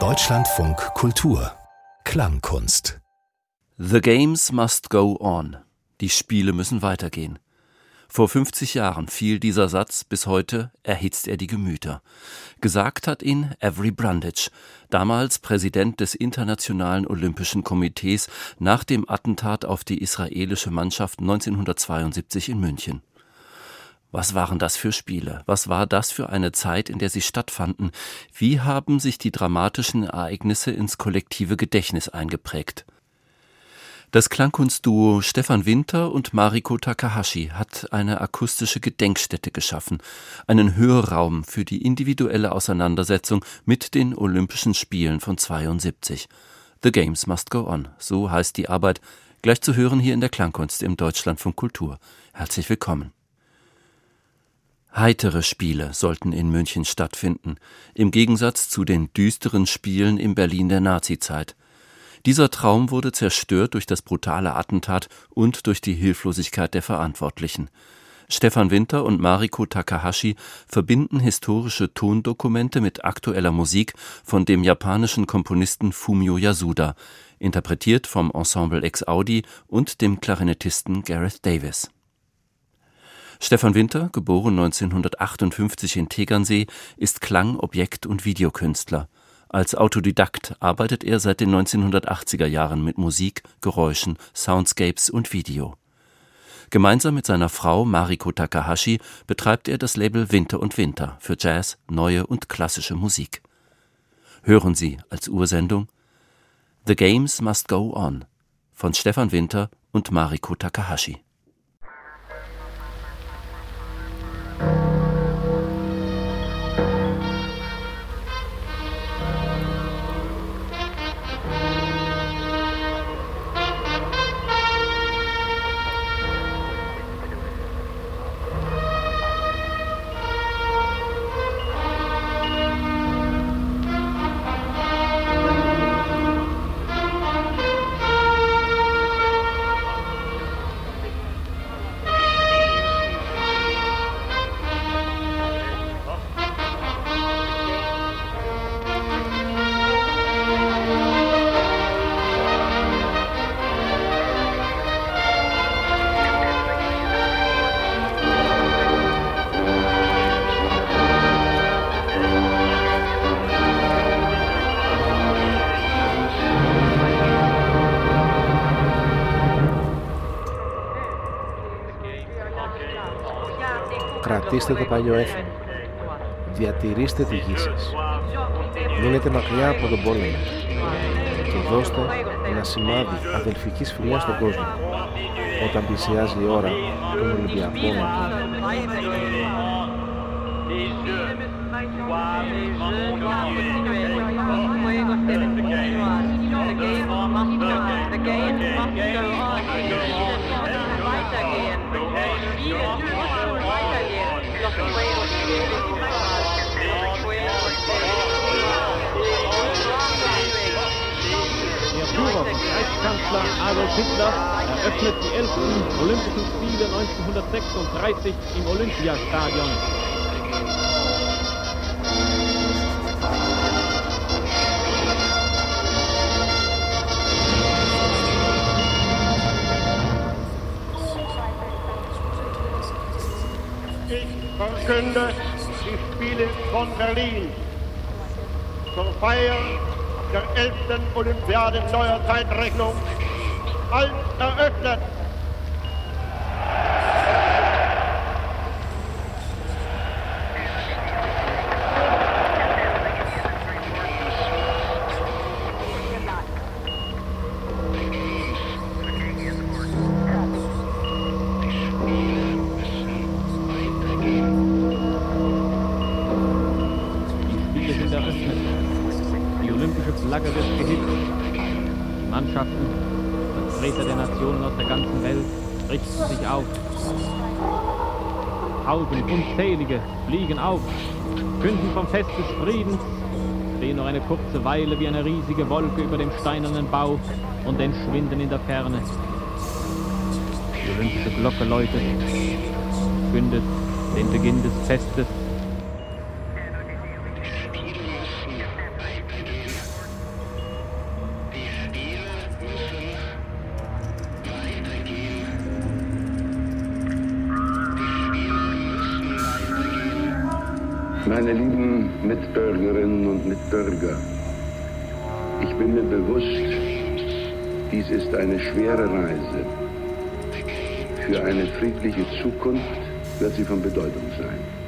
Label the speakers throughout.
Speaker 1: Deutschlandfunk Kultur Klangkunst
Speaker 2: The games must go on. Die Spiele müssen weitergehen. Vor 50 Jahren fiel dieser Satz, bis heute erhitzt er die Gemüter. Gesagt hat ihn Avery Brundage, damals Präsident des Internationalen Olympischen Komitees nach dem Attentat auf die israelische Mannschaft 1972 in München. Was waren das für Spiele? Was war das für eine Zeit, in der sie stattfanden? Wie haben sich die dramatischen Ereignisse ins kollektive Gedächtnis eingeprägt? Das Klangkunstduo Stefan Winter und Mariko Takahashi hat eine akustische Gedenkstätte geschaffen, einen Hörraum für die individuelle Auseinandersetzung mit den Olympischen Spielen von 72. The Games Must Go On, so heißt die Arbeit, gleich zu hören hier in der Klangkunst im Deutschlandfunk Kultur. Herzlich willkommen. Heitere Spiele sollten in München stattfinden, im Gegensatz zu den düsteren Spielen im Berlin der Nazizeit. Dieser Traum wurde zerstört durch das brutale Attentat und durch die Hilflosigkeit der Verantwortlichen. Stefan Winter und Mariko Takahashi verbinden historische Tondokumente mit aktueller Musik von dem japanischen Komponisten Fumio Yasuda, interpretiert vom Ensemble Ex Audi und dem Klarinettisten Gareth Davis. Stefan Winter, geboren 1958 in Tegernsee, ist Klang-, Objekt- und Videokünstler. Als Autodidakt arbeitet er seit den 1980er Jahren mit Musik, Geräuschen, Soundscapes und Video. Gemeinsam mit seiner Frau Mariko Takahashi betreibt er das Label Winter und Winter für Jazz, neue und klassische Musik. Hören Sie als Ursendung The Games Must Go On von Stefan Winter und Mariko Takahashi.
Speaker 3: Κρατήστε το παλιό έθιμο. Διατηρήστε τη γη σας. Μείνετε μακριά από τον πόλεμο. Και δώστε ένα σημάδι αδελφικής φιλιάς στον κόσμο. Όταν πλησιάζει η ώρα των Ολυμπιακών
Speaker 4: Der Führer, Reichskanzler Adolf Hitler, eröffnet die 11. Olympischen Spiele 1936 im Olympiastadion.
Speaker 5: Verkünde die Spiele von Berlin zur Feier der 11. Olympiade neuer Zeitrechnung als eröffnet.
Speaker 4: Schwarze Weile wie eine riesige Wolke über dem steinernen Bau und entschwinden in der Ferne. Die olympische Glocke läutet, kündet den Beginn des Festes
Speaker 6: meine lieben Mitbürgerinnen und Mitbürger ich bin mir bewusst, dies ist eine schwere Reise. Für eine friedliche Zukunft wird sie von Bedeutung sein.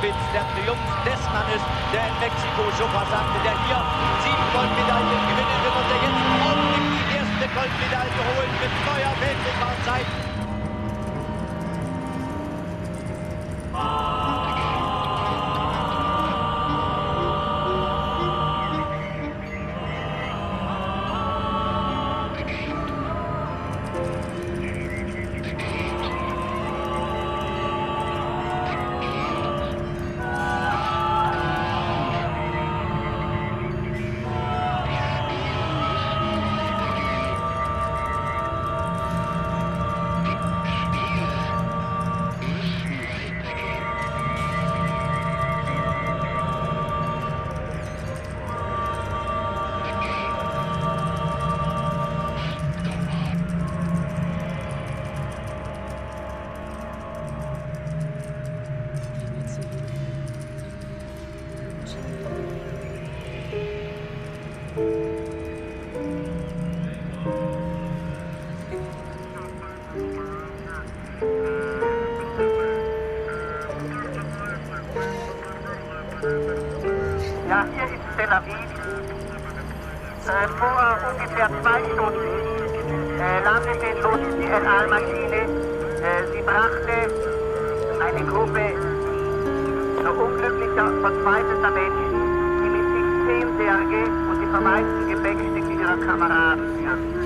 Speaker 7: Spitz, der Triumph des Mannes, der in Mexiko schon sagte, der hier sieben Goldmedaillen gewinnen wird und der jetzt auch die erste Goldmedaille holen mit verzweifelter Menschen, die mit sich System und die vermeintlichen Bäckstücke ihrer Kameraden irren.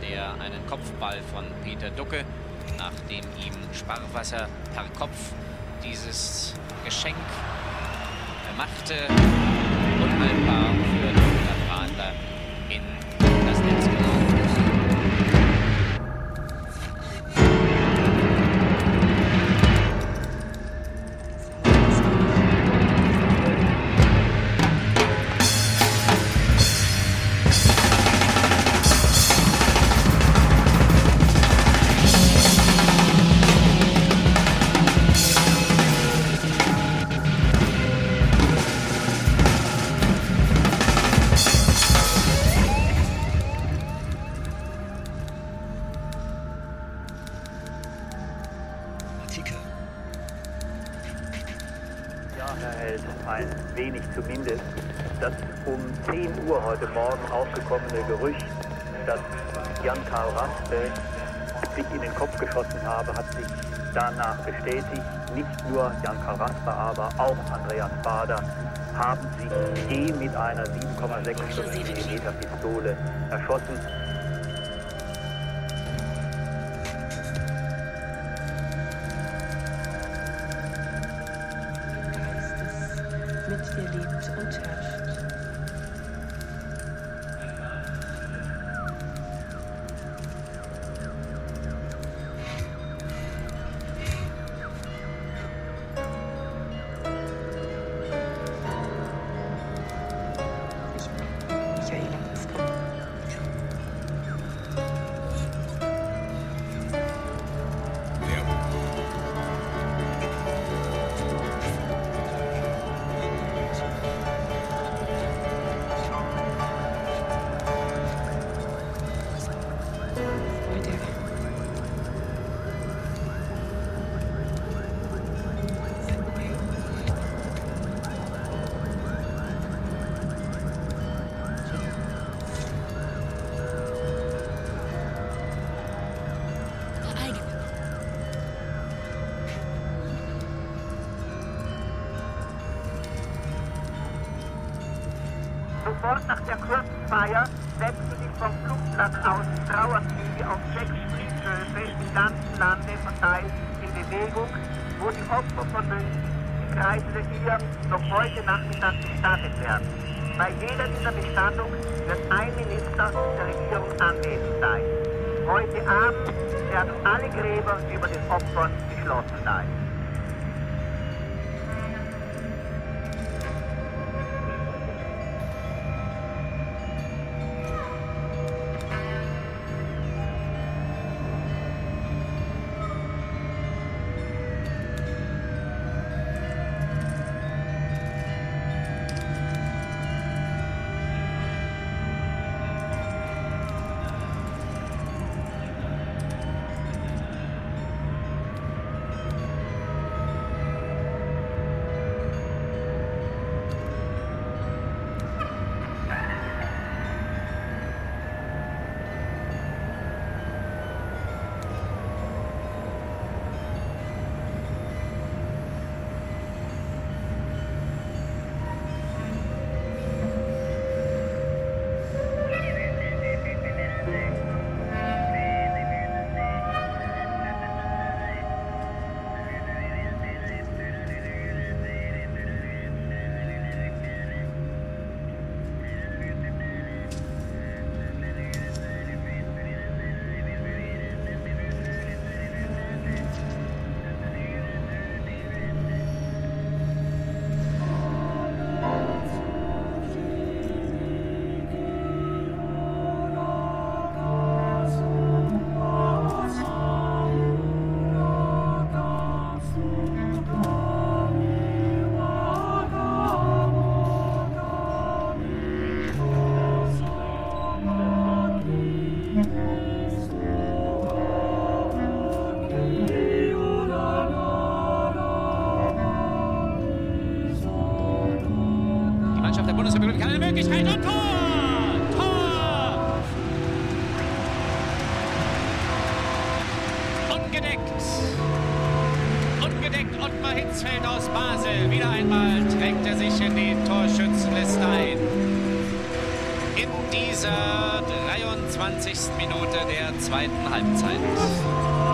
Speaker 8: Der einen Kopfball von Peter Ducke
Speaker 6: nachdem ihm Sparwasser per Kopf dieses Geschenk machte, unhaltbar für
Speaker 9: aufgekommene Gerücht, dass Jan-Karl Raspe sich in den Kopf geschossen habe, hat sich danach bestätigt. Nicht nur Jan-Karl Raspe, aber auch Andreas Bader haben sich je mit einer 7,6 mm Pistole erschossen.
Speaker 10: Heute
Speaker 11: Abend werden alle Gräber über den Opfern
Speaker 6: in die Torschützenliste ein. In dieser 23. Minute der zweiten Halbzeit.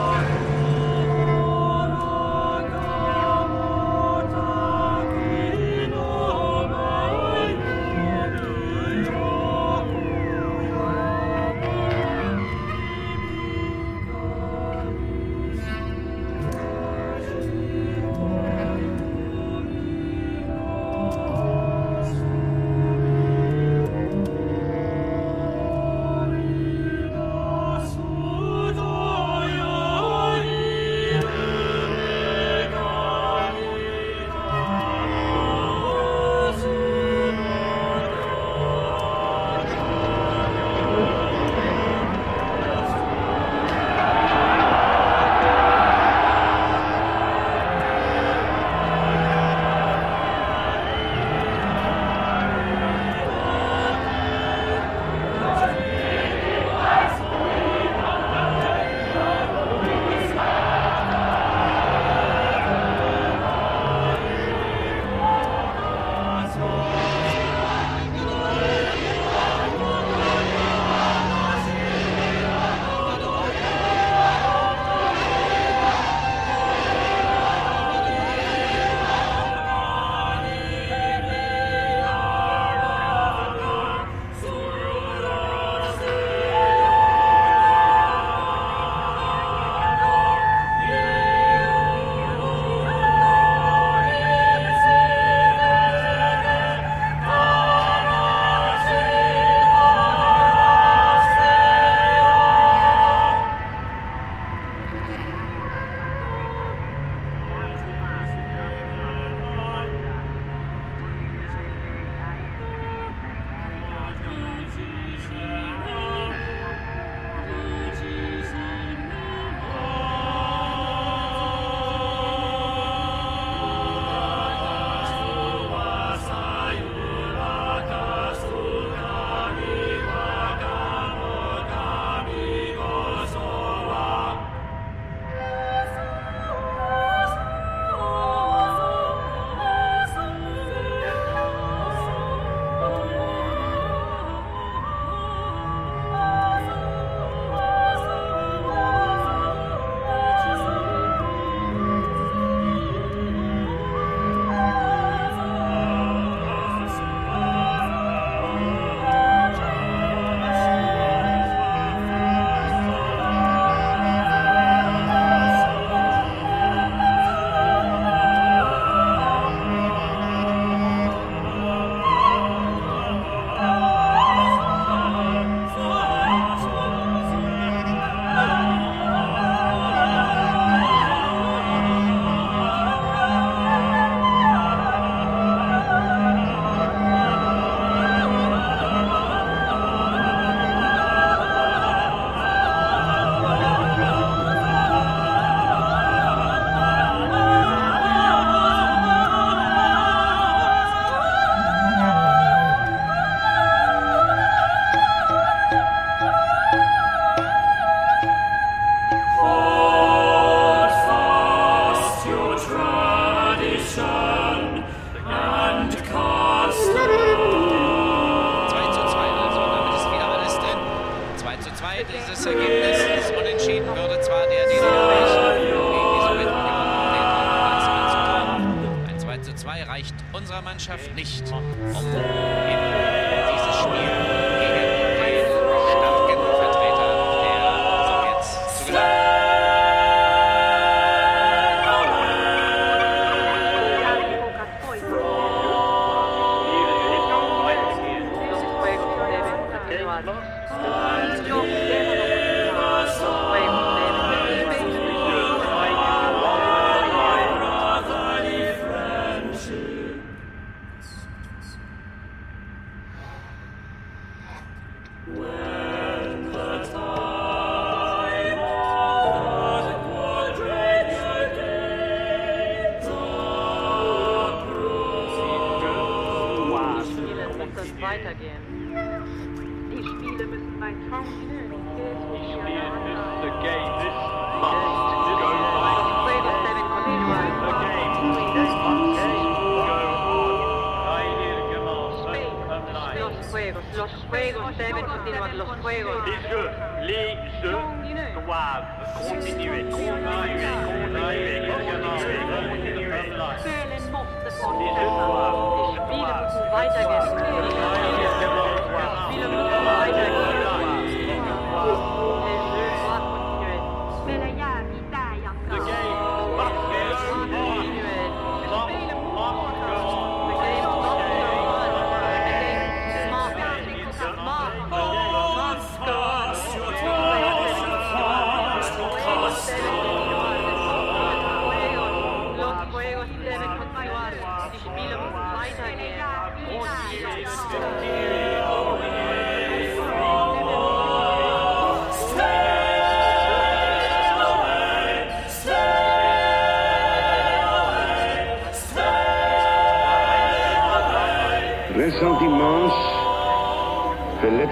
Speaker 12: Doivent continuer, continuer, continuer, continuer, continuer.
Speaker 13: Spielen musste fortsetzen. Die Spiele müssen weitergehen.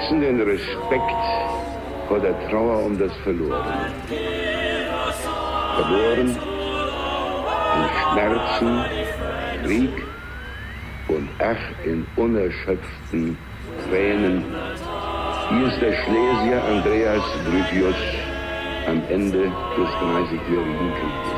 Speaker 10: Verletzen den Respekt vor der Trauer um das Verlorene. Verloren in Schmerzen, Krieg und ach in unerschöpften Tränen. Hier ist der Schlesier Andreas Grypius am Ende des Dreißigjährigen Krieges,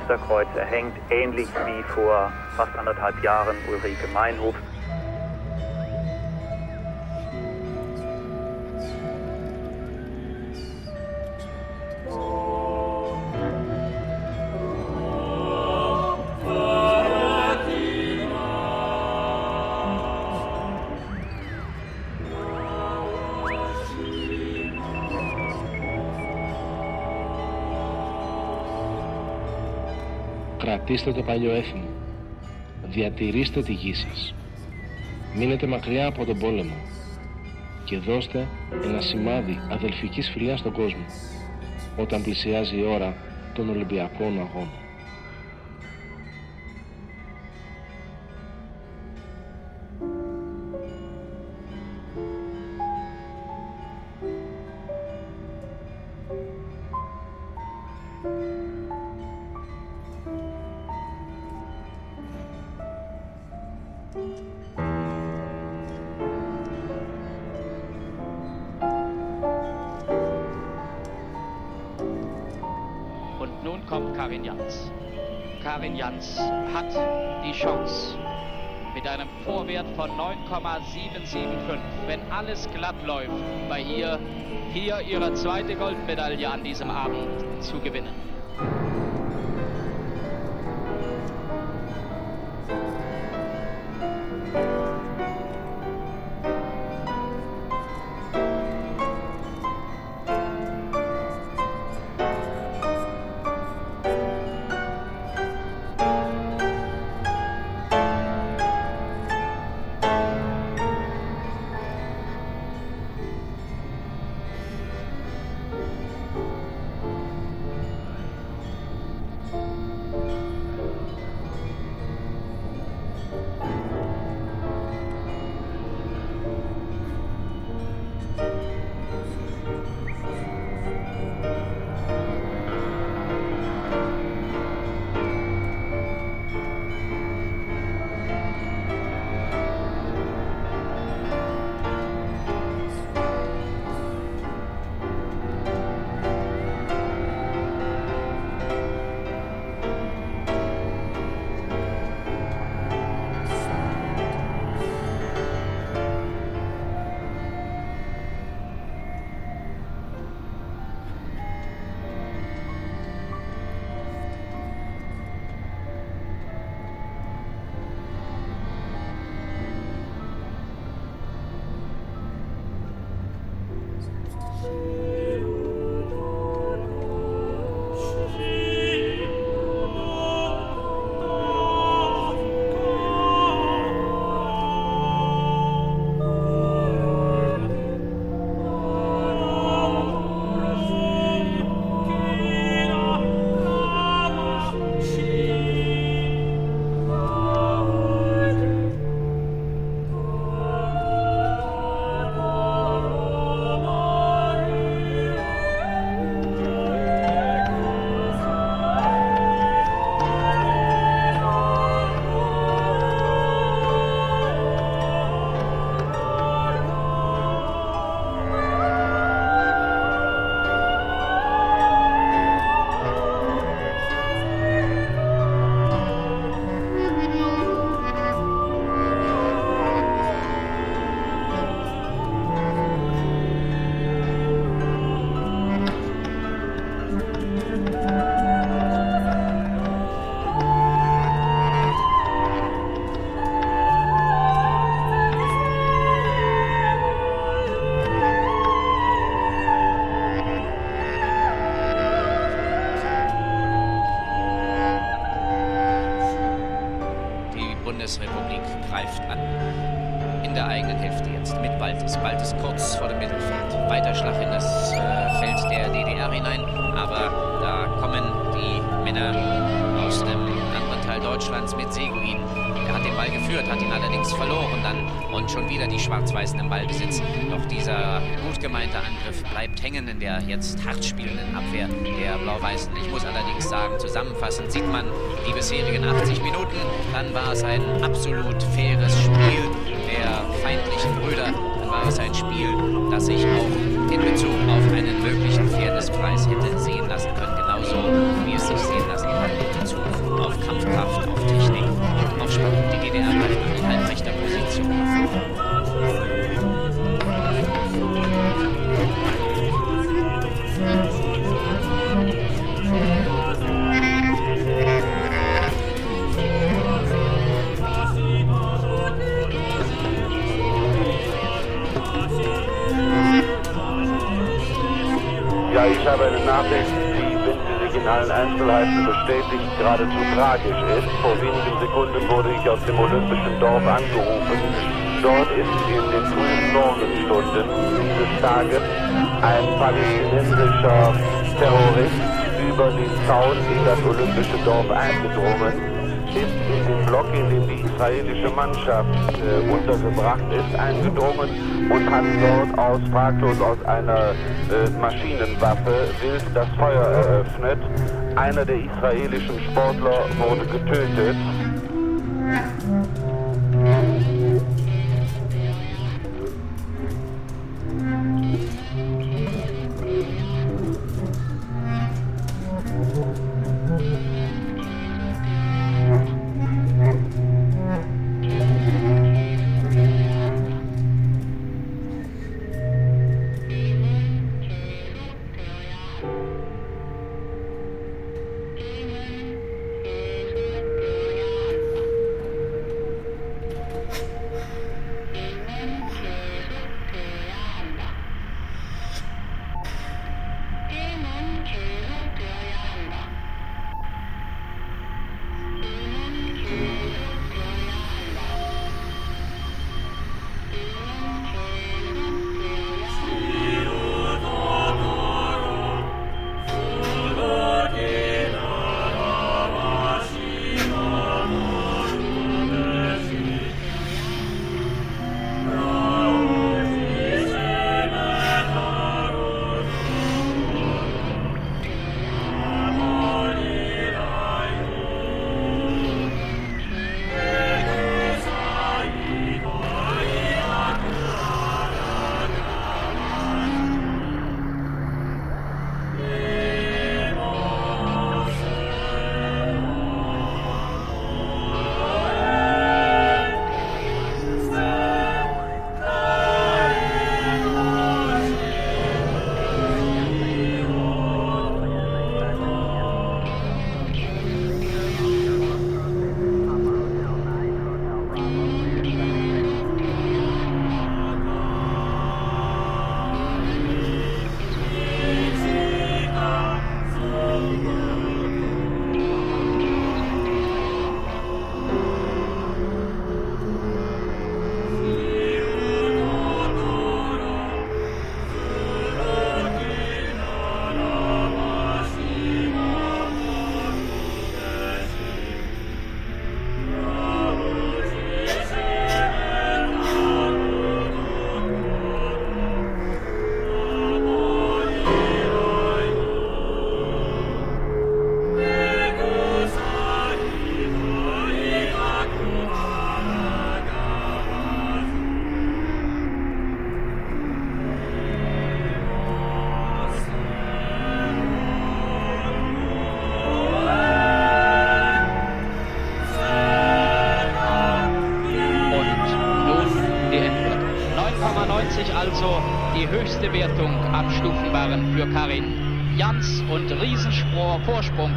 Speaker 9: Fensterkreuz erhängt, ähnlich wie vor fast anderthalb Jahren Ulrike Meinhof.
Speaker 3: Κρατήστε το παλιό έθιμο. Διατηρήστε τη γη σας. Μείνετε μακριά από τον πόλεμο. Και δώστε ένα σημάδι αδελφικής φιλιάς στον κόσμο. Όταν πλησιάζει η ώρα των Ολυμπιακών Αγώνων.
Speaker 14: Alles glatt läuft, bei ihr hier ihre zweite Goldmedaille an diesem Abend zu gewinnen.
Speaker 6: Hart spielenden Abwehr der Blau-Weißen. Ich muss allerdings sagen, zusammenfassend sieht man die bisherigen 80 Minuten, dann war es ein absolut
Speaker 15: Einzelheiten bestätigt, geradezu tragisch ist. Vor wenigen Sekunden wurde ich aus dem Olympischen Dorf angerufen. Dort ist in den frühen Morgenstunden dieses Tages ein palästinensischer Terrorist über den Zaun in das Olympische Dorf eingedrungen, ist in den Block, in dem die israelische Mannschaft äh, untergebracht ist, eingedrungen und hat dort aus fraglos aus einer äh, Maschinenwaffe wild das Feuer eröffnet. Einer der israelischen Sportler wurde getötet.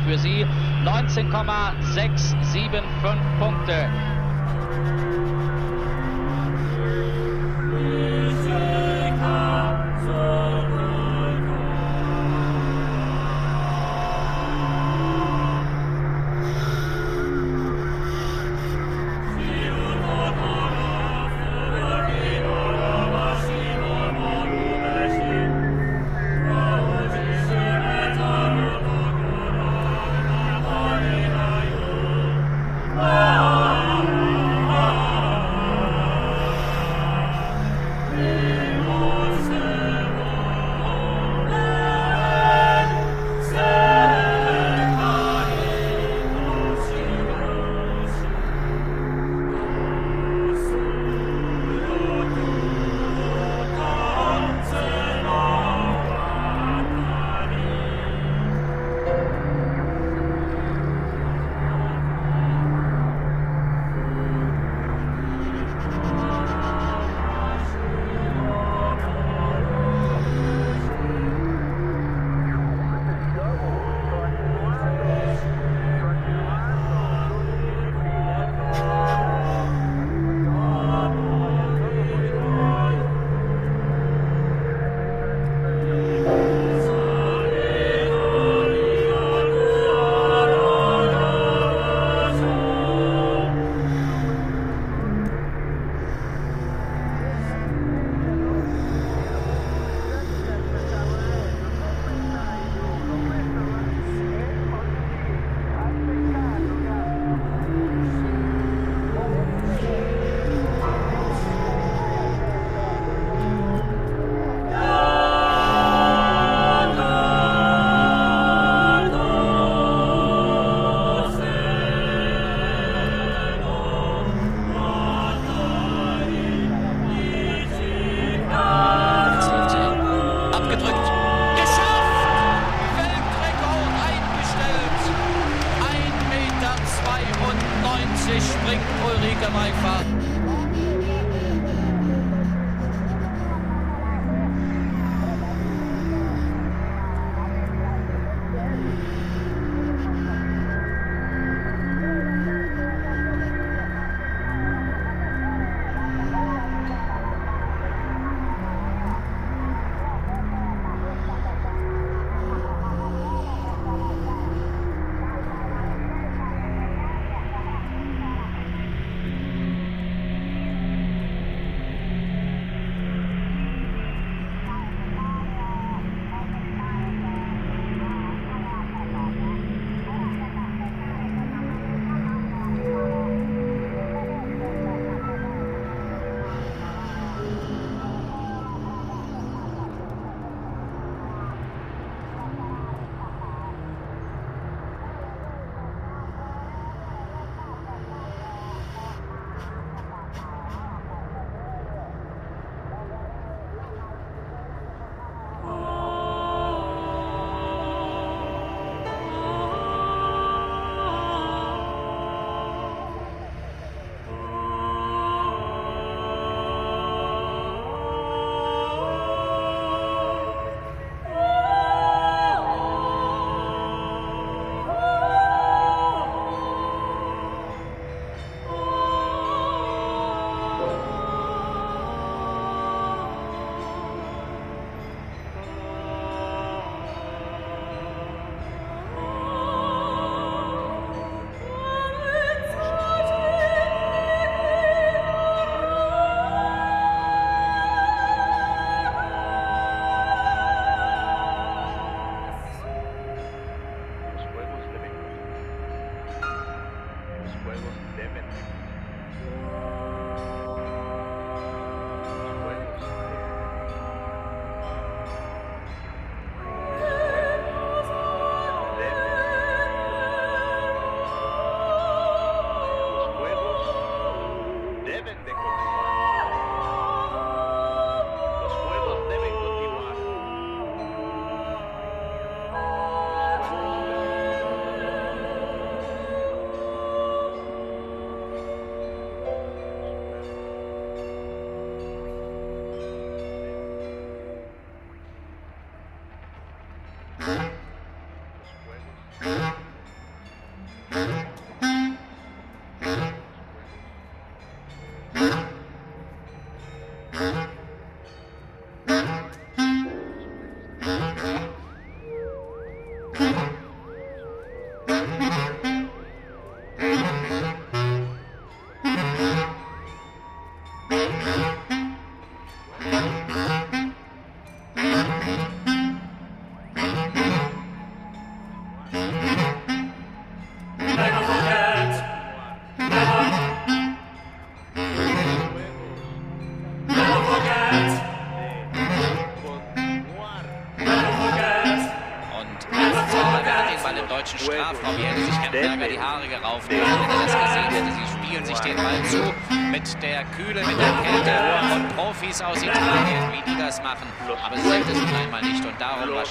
Speaker 16: Für sie. 19,675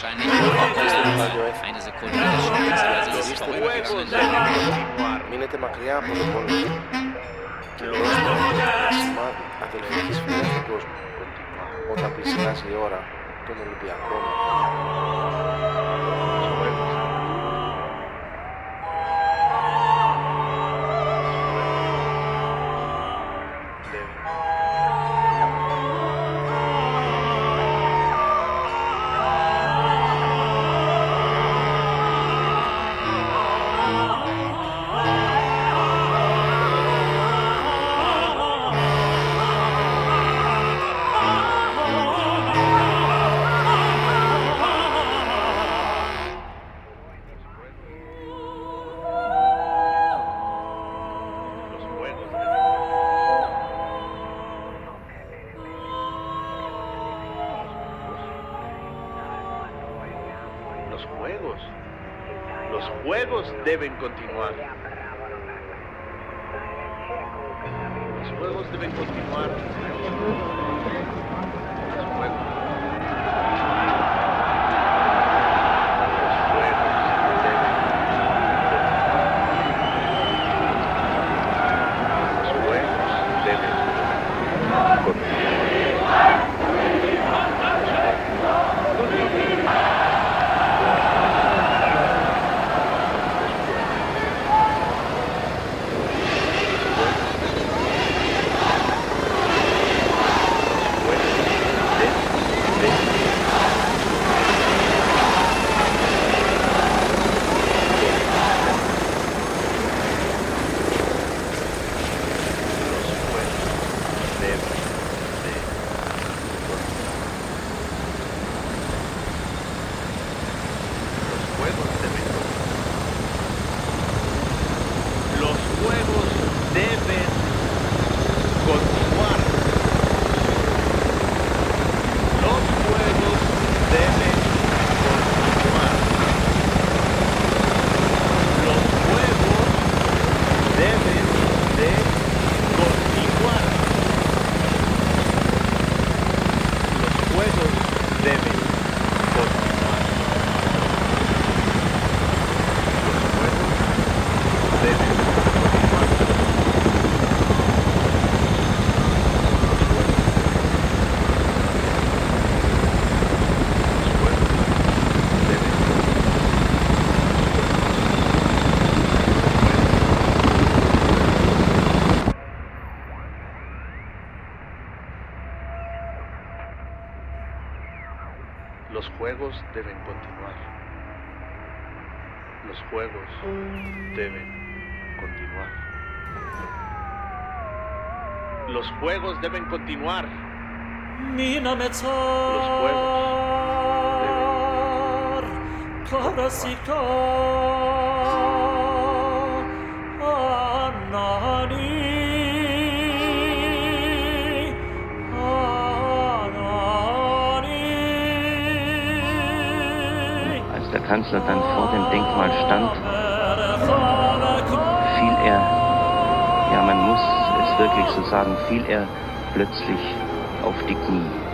Speaker 16: wahrscheinlich eine Sekunde Μείνετε μακριά από τον πόνο και δώστε σημάδι
Speaker 17: αδελφικής φιλίας στον κόσμο όταν πλησιάζει η ώρα των Ολυμπιακών. Deben continuar. Los juegos deben continuar. Los juegos
Speaker 18: Kanzler dann vor dem Denkmal stand, wirklich so sagen, fiel er plötzlich auf die Knie.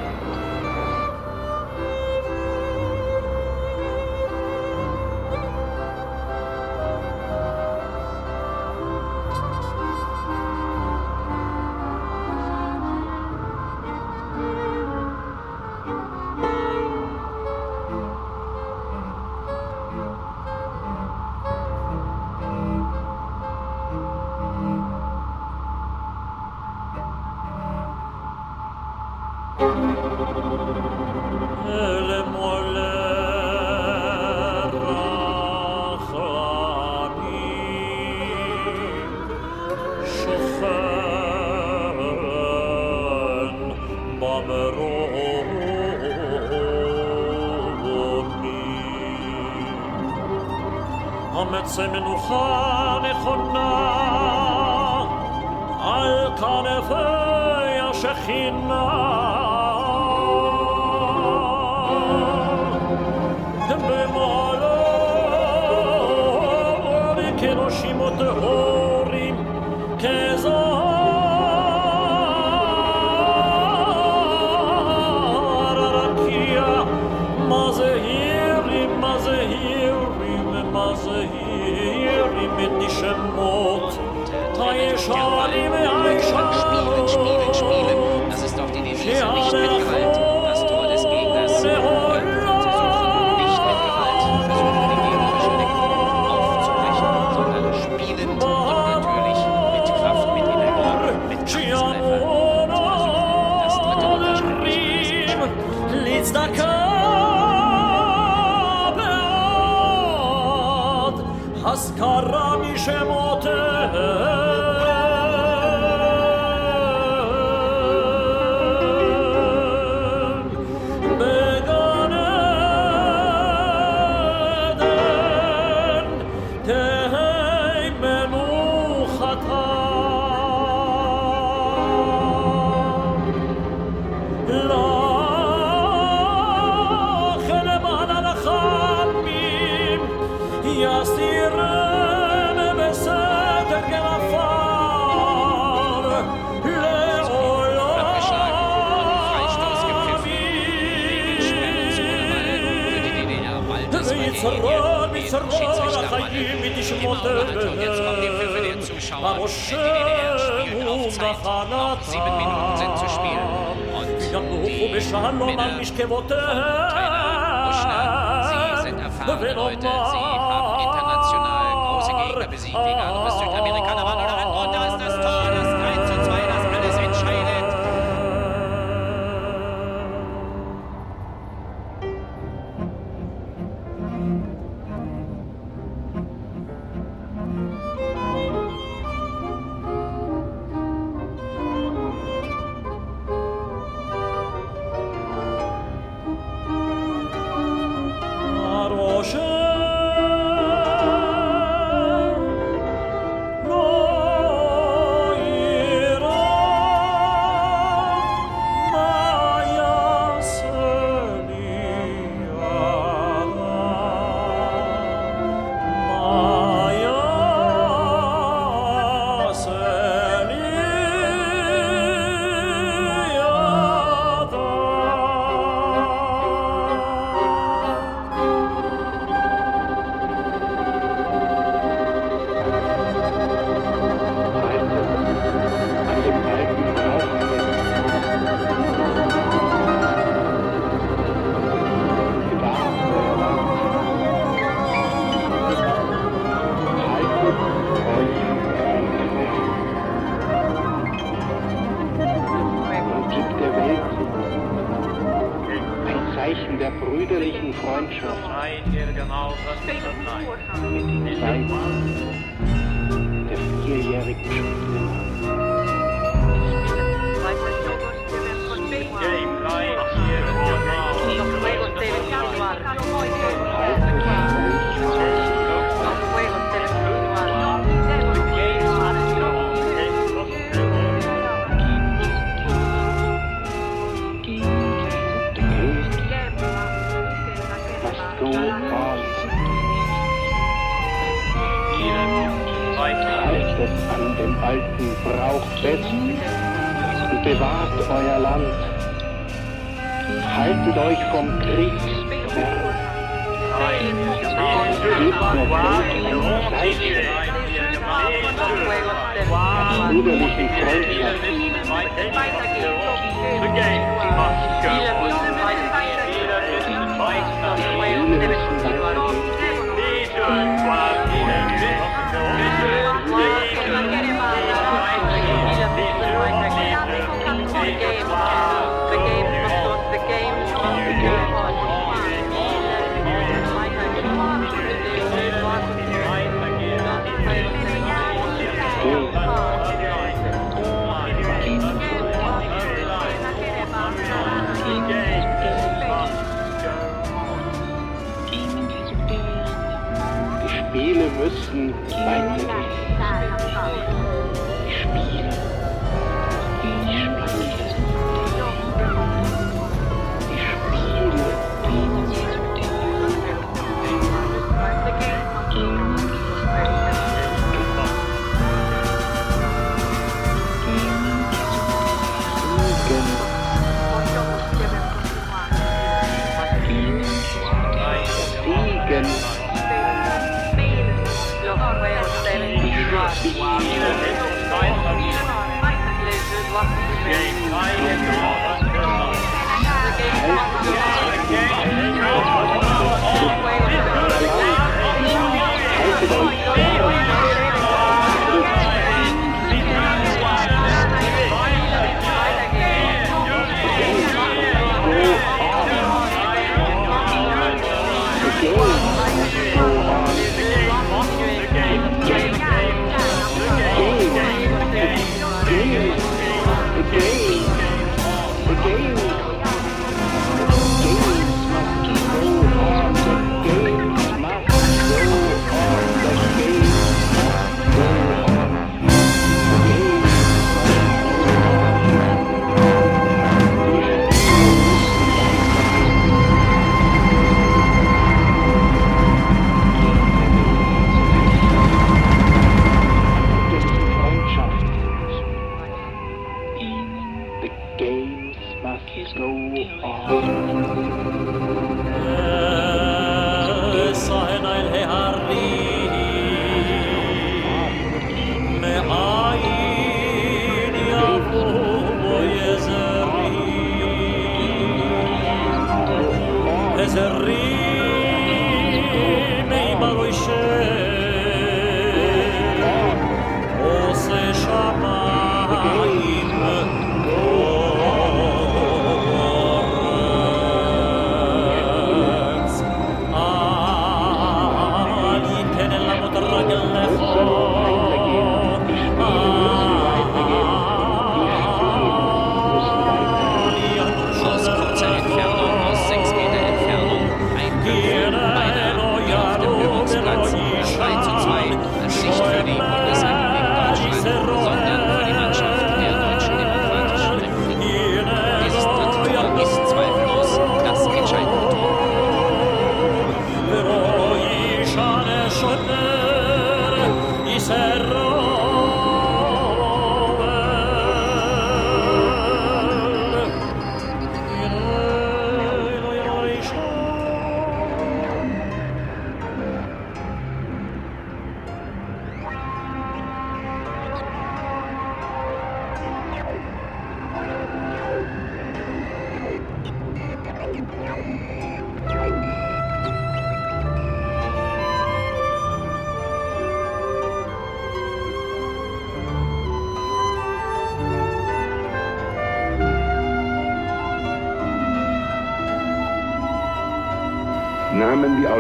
Speaker 6: schätzt und
Speaker 19: bewahrt euer Land. Haltet euch vom Kriegsfern. Brüderlichen Freundschaft.
Speaker 20: Viele
Speaker 19: müssen Vienna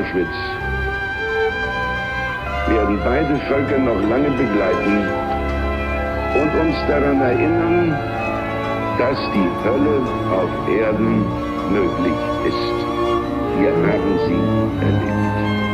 Speaker 19: Auschwitz werden beide Völker noch lange begleiten und uns daran erinnern, dass die Hölle auf Erden möglich ist. Wir haben sie erlebt.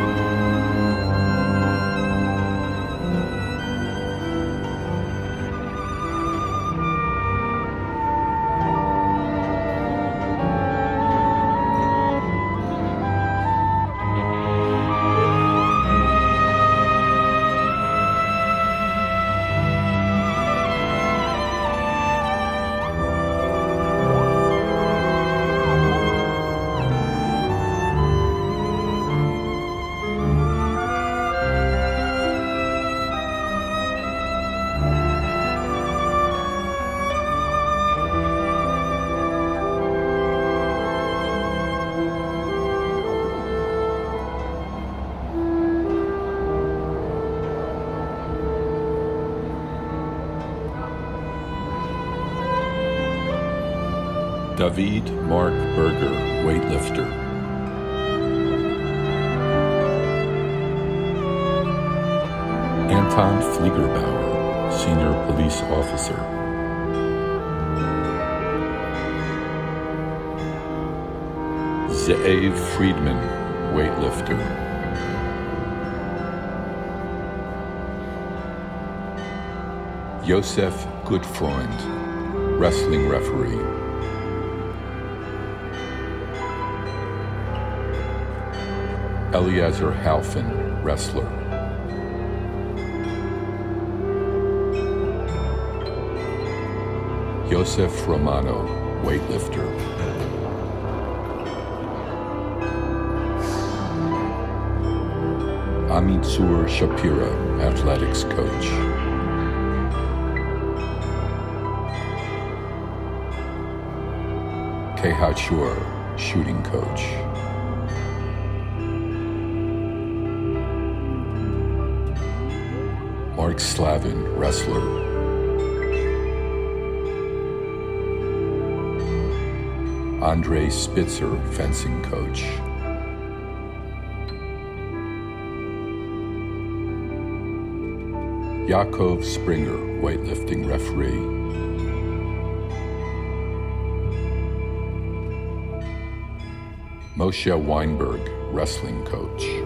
Speaker 21: David Mark Berger, weightlifter. Anton Fliegerbauer, senior police officer. Zeev Friedman, weightlifter. Josef Goodfreund, wrestling referee. Eliezer Halfin, wrestler. Josef Romano, weightlifter. Amitsur Shapira, athletics coach. Kehachur, shooting coach. Mark Slavin, wrestler. Andre Spitzer, fencing coach. Yakov Springer, weightlifting referee. Moshe Weinberg, wrestling coach.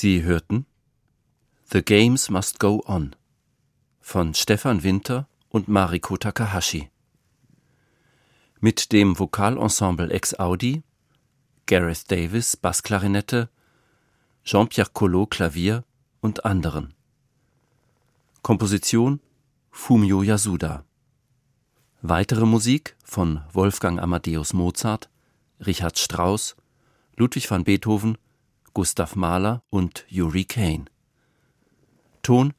Speaker 2: Sie hörten The Games Must Go On von Stefan Winter und Mariko Takahashi. Mit dem Vokalensemble Ex Audi, Gareth Davis Bassklarinette, Jean-Pierre Collot Klavier und anderen. Komposition Fumio Yasuda. Weitere Musik von Wolfgang Amadeus Mozart, Richard Strauss, Ludwig van Beethoven, Gustav Mahler und Yuri Kane. Ton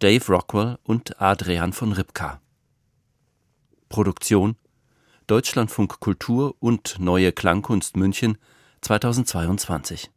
Speaker 2: Dave Rockwell und Adrian von Ripka. Produktion Deutschlandfunk Kultur und Neue Klangkunst München 2022